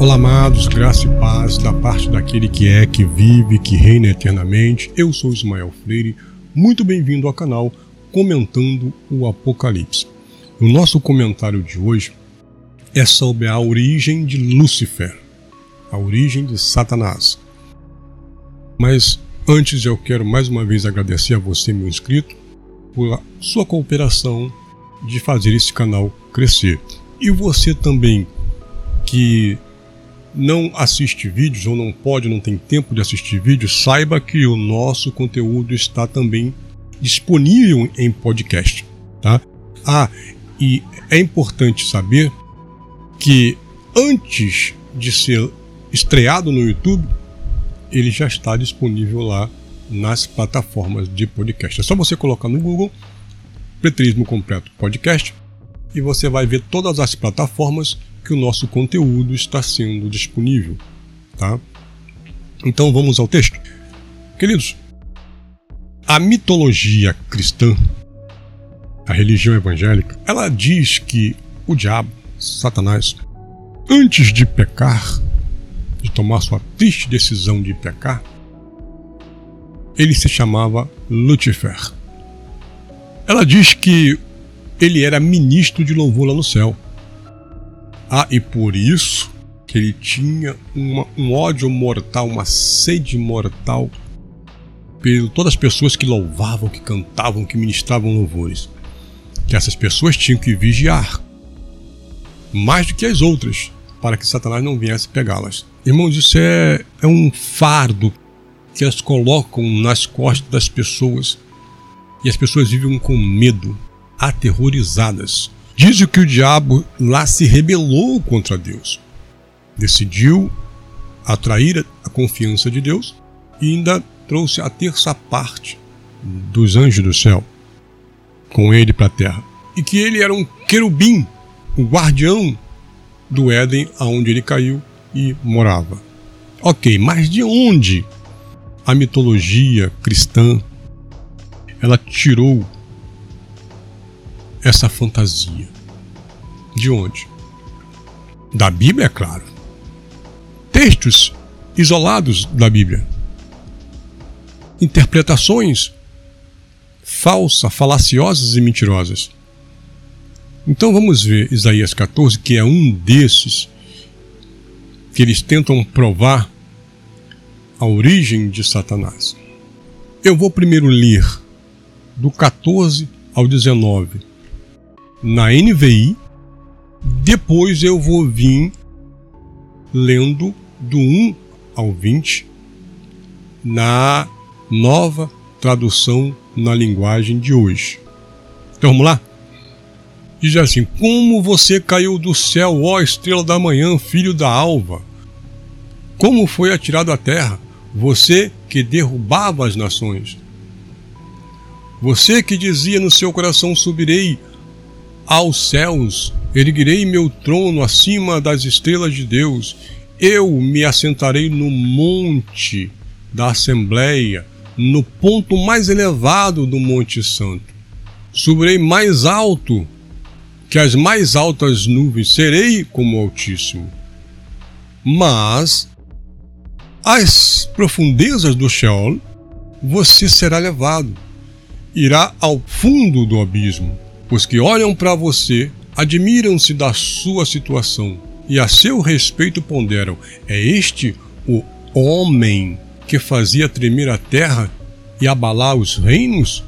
Olá, amados, graça e paz da parte daquele que é, que vive, que reina eternamente. Eu sou Ismael Freire, muito bem-vindo ao canal Comentando o Apocalipse. O nosso comentário de hoje é sobre a origem de Lúcifer, a origem de Satanás. Mas antes eu quero mais uma vez agradecer a você, meu inscrito, por sua cooperação de fazer esse canal crescer. E você também que não assiste vídeos ou não pode, não tem tempo de assistir vídeos, saiba que o nosso conteúdo está também disponível em podcast, tá? Ah, e é importante saber que antes de ser estreado no YouTube, ele já está disponível lá nas plataformas de podcast. É só você colocar no Google Pretrismo Completo Podcast e você vai ver todas as plataformas que o nosso conteúdo está sendo disponível, tá? Então vamos ao texto. Queridos, a mitologia cristã, a religião evangélica, ela diz que o diabo, Satanás, antes de pecar, de tomar sua triste decisão de pecar, ele se chamava Lúcifer. Ela diz que ele era ministro de louvor lá no céu. Ah, e por isso que ele tinha uma, um ódio mortal, uma sede mortal por todas as pessoas que louvavam, que cantavam, que ministravam louvores. Que essas pessoas tinham que vigiar mais do que as outras, para que Satanás não viesse pegá-las. Irmãos, isso é, é um fardo que elas colocam nas costas das pessoas e as pessoas vivem com medo, aterrorizadas. Diz que o diabo lá se rebelou contra Deus. Decidiu atrair a confiança de Deus e ainda trouxe a terça parte dos anjos do céu com ele para a terra. E que ele era um querubim, o um guardião do Éden aonde ele caiu e morava. Ok, mas de onde a mitologia cristã ela tirou essa fantasia? De onde? Da Bíblia, é claro. Textos isolados da Bíblia. Interpretações falsas, falaciosas e mentirosas. Então vamos ver Isaías 14, que é um desses que eles tentam provar a origem de Satanás. Eu vou primeiro ler do 14 ao 19 na NVI, depois eu vou vir lendo do 1 ao 20 na nova tradução na linguagem de hoje. Então vamos lá? Diz assim: Como você caiu do céu, ó estrela da manhã, filho da alva? Como foi atirado à terra, você que derrubava as nações? Você que dizia no seu coração: Subirei aos céus, erguerei meu trono acima das estrelas de Deus. Eu me assentarei no monte da Assembleia, no ponto mais elevado do Monte Santo. Subirei mais alto que as mais altas nuvens, serei como Altíssimo. Mas às profundezas do Sheol você será levado, irá ao fundo do abismo os que olham para você admiram-se da sua situação e a seu respeito ponderam: é este o homem que fazia tremer a terra e abalar os reinos?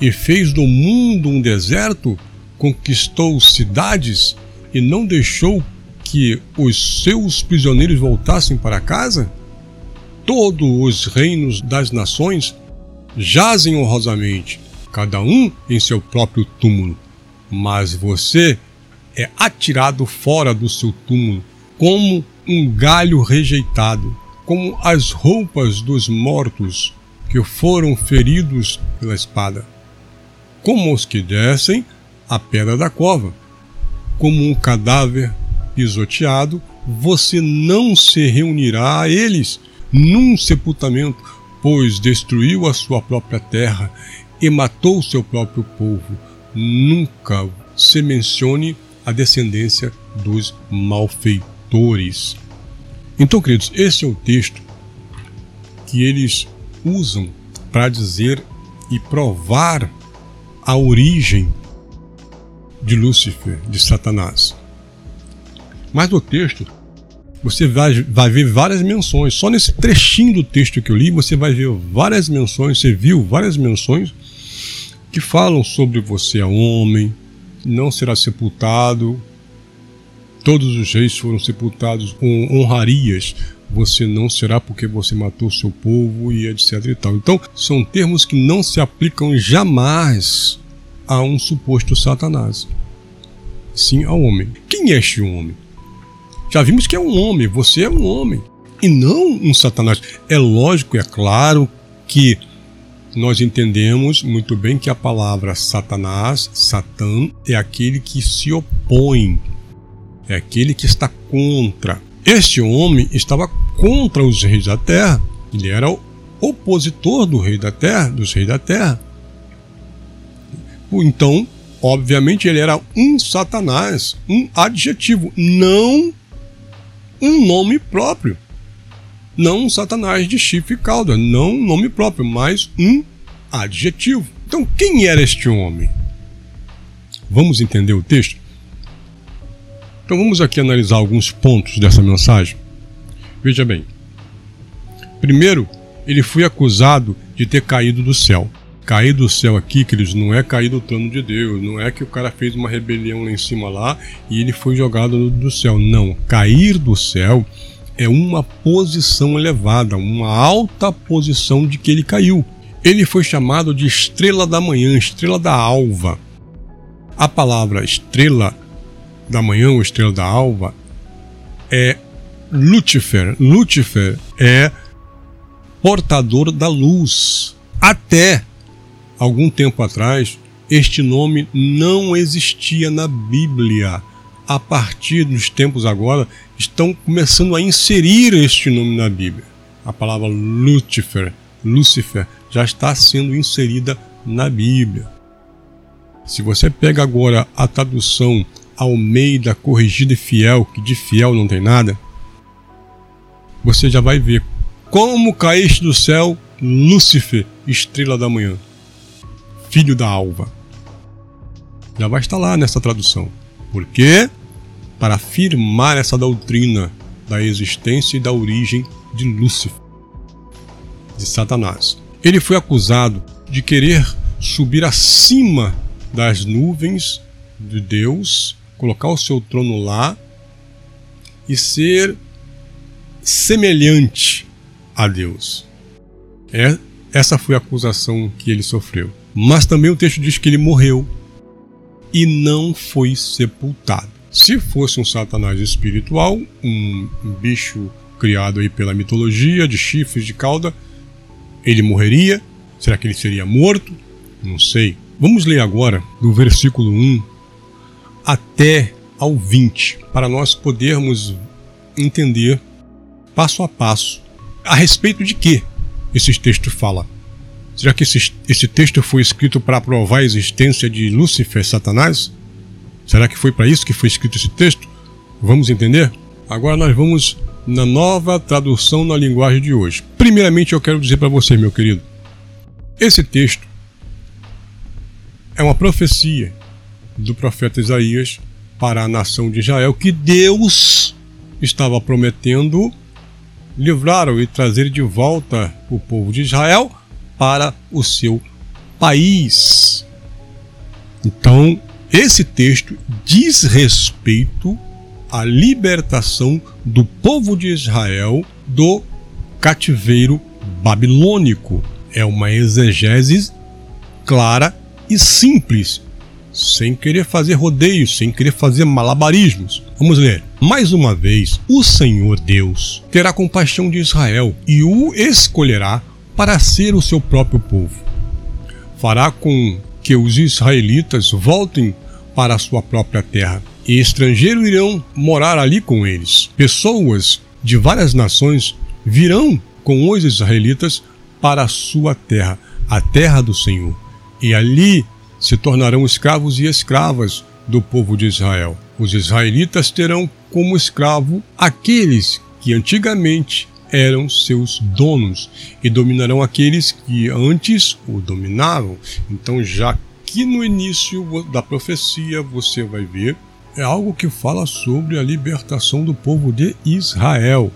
E fez do mundo um deserto, conquistou cidades e não deixou que os seus prisioneiros voltassem para casa? Todos os reinos das nações jazem honrosamente cada um em seu próprio túmulo, mas você é atirado fora do seu túmulo, como um galho rejeitado, como as roupas dos mortos que foram feridos pela espada, como os que descem a pedra da cova, como um cadáver pisoteado, você não se reunirá a eles num sepultamento, pois destruiu a sua própria terra e matou o seu próprio povo. Nunca se mencione a descendência dos malfeitores. Então, queridos, esse é o texto que eles usam para dizer e provar a origem de Lúcifer, de Satanás. Mas no texto, você vai, vai ver várias menções. Só nesse trechinho do texto que eu li, você vai ver várias menções, você viu várias menções que falam sobre você é homem, não será sepultado, todos os reis foram sepultados com honrarias, você não será porque você matou seu povo e etc e tal. Então, são termos que não se aplicam jamais a um suposto Satanás, sim ao homem. Quem é este homem? Já vimos que é um homem, você é um homem, e não um Satanás. É lógico, é claro que nós entendemos muito bem que a palavra Satanás, Satã, é aquele que se opõe, é aquele que está contra. Este homem estava contra os reis da terra, ele era o opositor do rei da terra, dos reis da terra. Então, obviamente, ele era um Satanás, um adjetivo, não um nome próprio. Não um Satanás de chifre e cauda, não um nome próprio, mas um adjetivo. Então, quem era este homem? Vamos entender o texto? Então, vamos aqui analisar alguns pontos dessa mensagem. Veja bem. Primeiro, ele foi acusado de ter caído do céu. Cair do céu aqui, queridos, não é cair do trono de Deus, não é que o cara fez uma rebelião lá em cima lá e ele foi jogado do céu. Não, cair do céu é uma posição elevada, uma alta posição de que ele caiu. Ele foi chamado de estrela da manhã, estrela da alva. A palavra estrela da manhã ou estrela da alva é Lúcifer. Lúcifer é portador da luz. Até algum tempo atrás, este nome não existia na Bíblia. A partir dos tempos agora, estão começando a inserir este nome na Bíblia. A palavra Lúcifer, Lúcifer, já está sendo inserida na Bíblia. Se você pega agora a tradução Almeida Corrigida e Fiel, que de fiel não tem nada, você já vai ver como caíste do céu, Lúcifer, estrela da manhã filho da alva. Já vai estar lá nessa tradução. Por quê? Para afirmar essa doutrina da existência e da origem de Lúcifer, de Satanás. Ele foi acusado de querer subir acima das nuvens de Deus, colocar o seu trono lá e ser semelhante a Deus. É, essa foi a acusação que ele sofreu. Mas também o texto diz que ele morreu e não foi sepultado. Se fosse um Satanás espiritual, um bicho criado aí pela mitologia, de chifres, de cauda, ele morreria? Será que ele seria morto? Não sei. Vamos ler agora do versículo 1 até ao 20, para nós podermos entender passo a passo a respeito de que esse texto fala. Será que esse, esse texto foi escrito para provar a existência de Lúcifer, Satanás? Será que foi para isso que foi escrito esse texto? Vamos entender? Agora nós vamos na nova tradução na linguagem de hoje. Primeiramente, eu quero dizer para você, meu querido, esse texto é uma profecia do profeta Isaías para a nação de Israel que Deus estava prometendo livrar e trazer de volta o povo de Israel para o seu país. Então, esse texto diz respeito à libertação do povo de Israel do cativeiro babilônico. É uma exegese clara e simples, sem querer fazer rodeios, sem querer fazer malabarismos. Vamos ler. Mais uma vez, o Senhor Deus terá compaixão de Israel e o escolherá para ser o seu próprio povo. Fará com que os israelitas voltem para a sua própria terra, e estrangeiros irão morar ali com eles. Pessoas de várias nações virão com os israelitas para a sua terra, a terra do Senhor, e ali se tornarão escravos e escravas do povo de Israel. Os israelitas terão como escravo aqueles que antigamente eram seus donos e dominarão aqueles que antes o dominavam. Então, já que no início da profecia você vai ver, é algo que fala sobre a libertação do povo de Israel.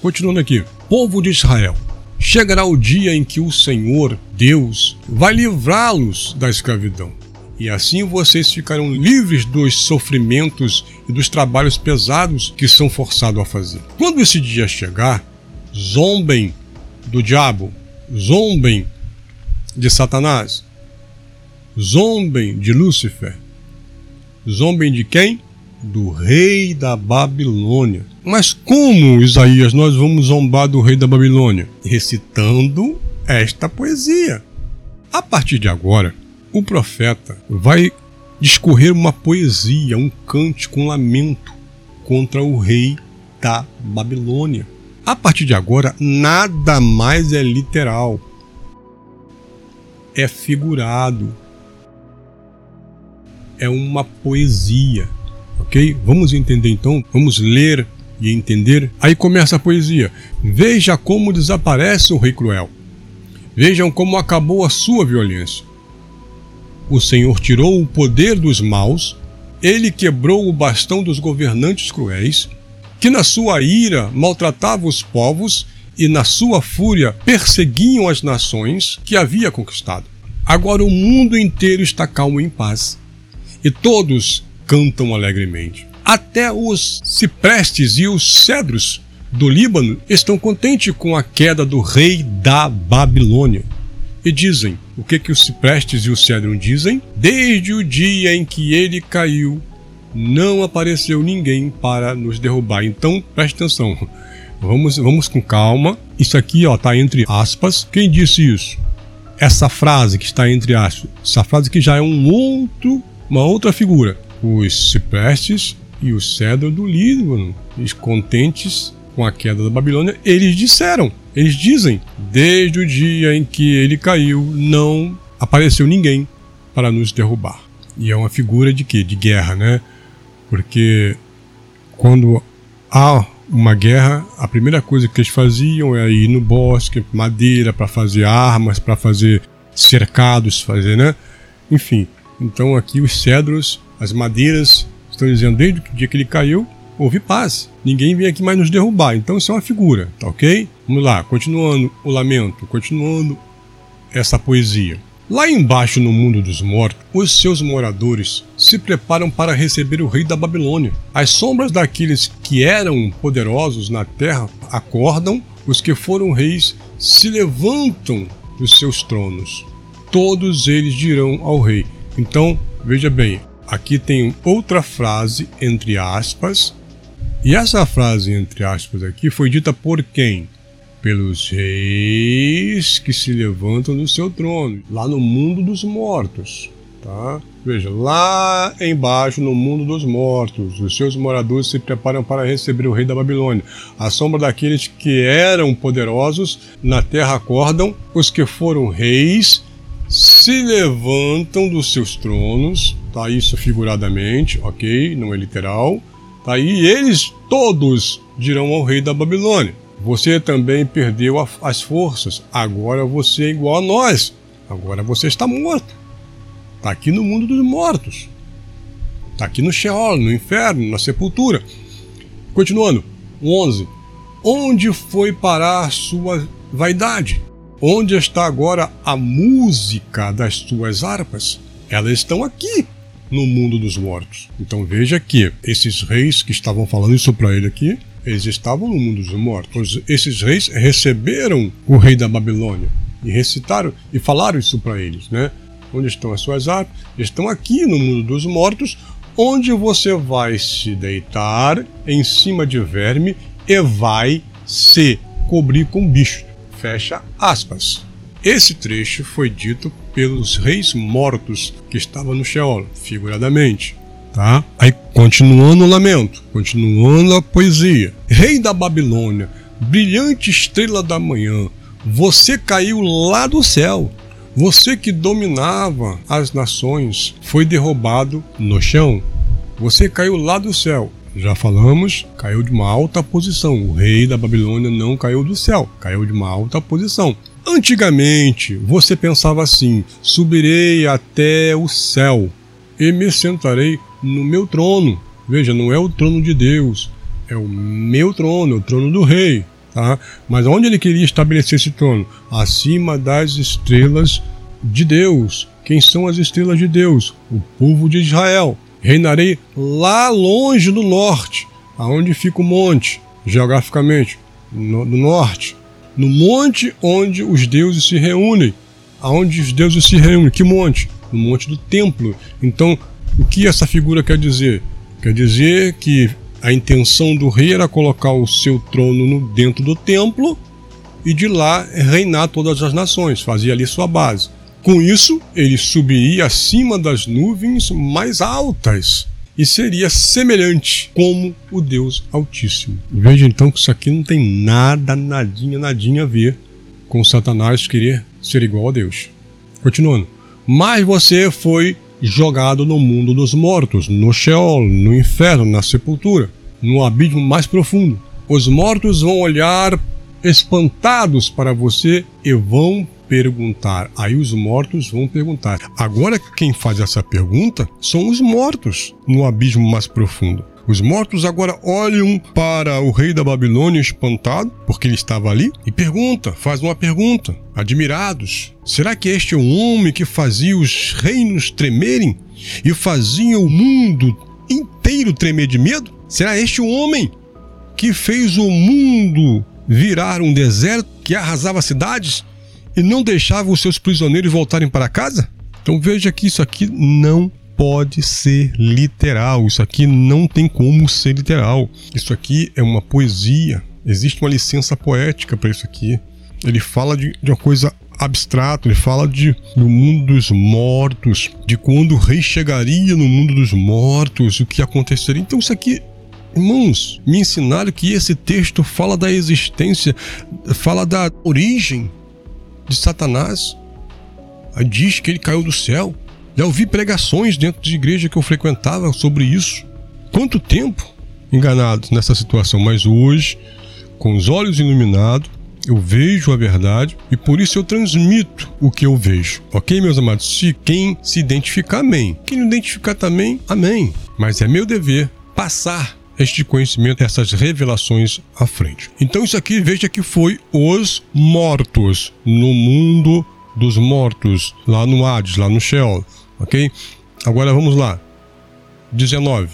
Continuando aqui, povo de Israel, chegará o dia em que o Senhor, Deus, vai livrá-los da escravidão. E assim vocês ficarão livres dos sofrimentos e dos trabalhos pesados que são forçados a fazer. Quando esse dia chegar, zombem do diabo, zombem de Satanás, zombem de Lúcifer, zombem de quem? Do rei da Babilônia. Mas como, Isaías, nós vamos zombar do rei da Babilônia? Recitando esta poesia. A partir de agora, o profeta vai discorrer uma poesia, um cântico, um lamento contra o rei da Babilônia. A partir de agora, nada mais é literal, é figurado, é uma poesia, ok? Vamos entender então, vamos ler e entender. Aí começa a poesia. Veja como desaparece o rei cruel. Vejam como acabou a sua violência. O Senhor tirou o poder dos maus, ele quebrou o bastão dos governantes cruéis, que na sua ira maltratavam os povos e na sua fúria perseguiam as nações que havia conquistado. Agora o mundo inteiro está calmo em paz, e todos cantam alegremente. Até os ciprestes e os cedros do Líbano estão contentes com a queda do rei da Babilônia e dizem: O que que os ciprestes e o cedro dizem? Desde o dia em que ele caiu, não apareceu ninguém para nos derrubar. Então, preste atenção. Vamos, vamos com calma. Isso aqui, ó, tá entre aspas. Quem disse isso? Essa frase que está entre aspas, essa frase que já é um outro, uma outra figura. Os ciprestes e o cedro do Líbano, contentes com a queda da Babilônia, eles disseram, eles dizem, desde o dia em que ele caiu, não apareceu ninguém para nos derrubar. E é uma figura de quê? De guerra, né? Porque quando há uma guerra, a primeira coisa que eles faziam é ir no bosque, madeira para fazer armas, para fazer cercados, fazer, né? Enfim, então aqui os cedros, as madeiras, estão dizendo desde o dia que ele caiu, houve paz. Ninguém vem aqui mais nos derrubar. Então isso é uma figura, tá ok? Vamos lá, continuando o lamento, continuando essa poesia. Lá embaixo no mundo dos mortos, os seus moradores se preparam para receber o rei da Babilônia. As sombras daqueles que eram poderosos na terra acordam, os que foram reis se levantam dos seus tronos. Todos eles dirão ao rei. Então, veja bem, aqui tem outra frase entre aspas e essa frase, entre aspas, aqui foi dita por quem? Pelos reis que se levantam do seu trono, lá no mundo dos mortos. Tá? Veja, lá embaixo no mundo dos mortos, os seus moradores se preparam para receber o rei da Babilônia. A sombra daqueles que eram poderosos na terra acordam, os que foram reis se levantam dos seus tronos, tá? Isso figuradamente, ok? Não é literal E eles todos dirão ao rei da Babilônia: Você também perdeu a, as forças, agora você é igual a nós, agora você está morto. Está aqui no mundo dos mortos. Está aqui no Sheol, no inferno, na sepultura. Continuando, 11. Onde foi parar sua vaidade? Onde está agora a música das suas harpas? Elas estão aqui, no mundo dos mortos. Então veja que esses reis que estavam falando isso para ele aqui, eles estavam no mundo dos mortos. Esses reis receberam o rei da Babilônia e recitaram e falaram isso para eles, né? Onde estão as suas armas? Estão aqui no mundo dos mortos, onde você vai se deitar em cima de verme e vai se cobrir com bicho. Fecha aspas. Esse trecho foi dito pelos reis mortos que estavam no Sheol, figuradamente. Tá? Aí continuando o lamento, continuando a poesia. Rei da Babilônia, brilhante estrela da manhã, você caiu lá do céu. Você que dominava as nações foi derrubado no chão. Você caiu lá do céu. Já falamos, caiu de uma alta posição. O rei da Babilônia não caiu do céu, caiu de uma alta posição. Antigamente, você pensava assim: subirei até o céu e me sentarei no meu trono. Veja, não é o trono de Deus, é o meu trono, é o trono do rei. Tá? Mas onde ele queria estabelecer esse trono? Acima das estrelas de Deus. Quem são as estrelas de Deus? O povo de Israel. Reinarei lá longe do norte, aonde fica o monte, geograficamente, no, no norte. No monte onde os deuses se reúnem. Aonde os deuses se reúnem? Que monte? No monte do templo. Então, o que essa figura quer dizer? Quer dizer que a intenção do rei era colocar o seu trono no, dentro do templo e de lá reinar todas as nações, fazia ali sua base. Com isso, ele subiria acima das nuvens mais altas e seria semelhante como o Deus Altíssimo. Veja então que isso aqui não tem nada, nadinha, nadinha a ver com Satanás querer ser igual a Deus. Continuando. Mas você foi jogado no mundo dos mortos, no Sheol, no inferno, na sepultura, no abismo mais profundo. Os mortos vão olhar espantados para você e vão perguntar. Aí os mortos vão perguntar. Agora quem faz essa pergunta são os mortos no abismo mais profundo. Os mortos agora olham para o rei da Babilônia espantado, porque ele estava ali, e pergunta, faz uma pergunta, admirados: será que este é o homem que fazia os reinos tremerem e fazia o mundo inteiro tremer de medo? Será este o homem que fez o mundo virar um deserto, que arrasava cidades e não deixava os seus prisioneiros voltarem para casa? Então veja que isso aqui não pode ser literal. Isso aqui não tem como ser literal. Isso aqui é uma poesia. Existe uma licença poética para isso aqui. Ele fala de, de uma coisa abstrata, ele fala de, do mundo dos mortos, de quando o rei chegaria no mundo dos mortos, o que aconteceria. Então isso aqui Irmãos, me ensinaram que esse texto fala da existência, fala da origem de Satanás. Aí diz que ele caiu do céu. Já ouvi pregações dentro de igreja que eu frequentava sobre isso. Quanto tempo enganados nessa situação, mas hoje, com os olhos iluminados, eu vejo a verdade e por isso eu transmito o que eu vejo. Ok, meus amados? Se quem se identificar, amém. Quem não identificar também, amém. Mas é meu dever passar este conhecimento, essas revelações à frente. Então isso aqui, veja que foi os mortos no mundo dos mortos, lá no Hades, lá no Sheol, ok? Agora vamos lá. 19.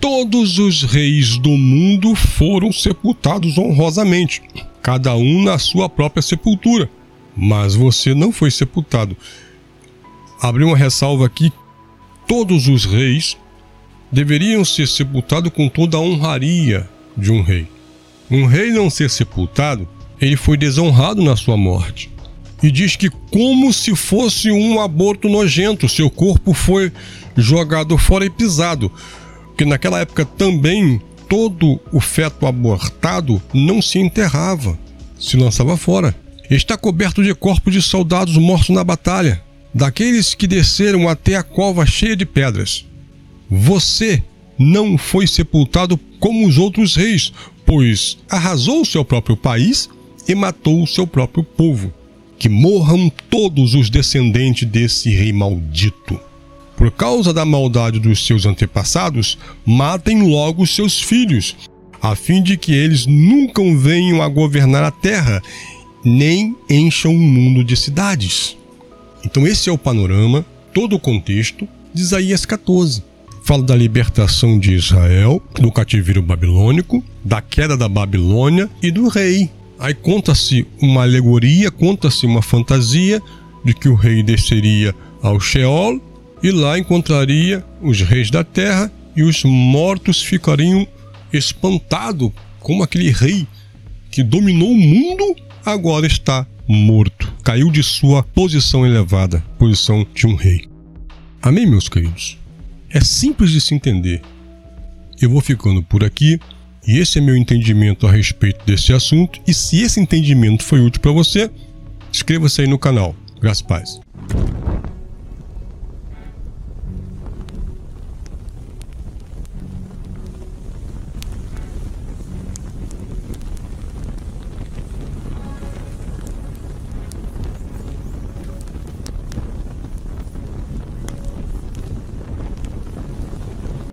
Todos os reis do mundo foram sepultados honrosamente, cada um na sua própria sepultura. Mas você não foi sepultado. Abri uma ressalva aqui. Todos os reis deveriam ser sepultados com toda a honraria de um rei. Um rei não ser sepultado, ele foi desonrado na sua morte. E diz que, como se fosse um aborto nojento, seu corpo foi jogado fora e pisado. Porque naquela época também todo o feto abortado não se enterrava, se lançava fora. Está coberto de corpos de soldados mortos na batalha, daqueles que desceram até a cova cheia de pedras. Você não foi sepultado como os outros reis, pois arrasou seu próprio país e matou o seu próprio povo. Que morram todos os descendentes desse rei maldito. Por causa da maldade dos seus antepassados, matem logo seus filhos, a fim de que eles nunca venham a governar a terra, nem encham o mundo de cidades. Então, esse é o panorama, todo o contexto de Isaías 14 fala da libertação de Israel do cativeiro babilônico, da queda da Babilônia e do rei. Aí conta-se uma alegoria, conta-se uma fantasia de que o rei desceria ao Sheol e lá encontraria os reis da terra e os mortos ficariam espantados como aquele rei que dominou o mundo agora está morto, caiu de sua posição elevada, posição de um rei. Amém, meus queridos? É simples de se entender. Eu vou ficando por aqui e esse é meu entendimento a respeito desse assunto. E se esse entendimento foi útil para você, inscreva-se aí no canal. Graças a paz.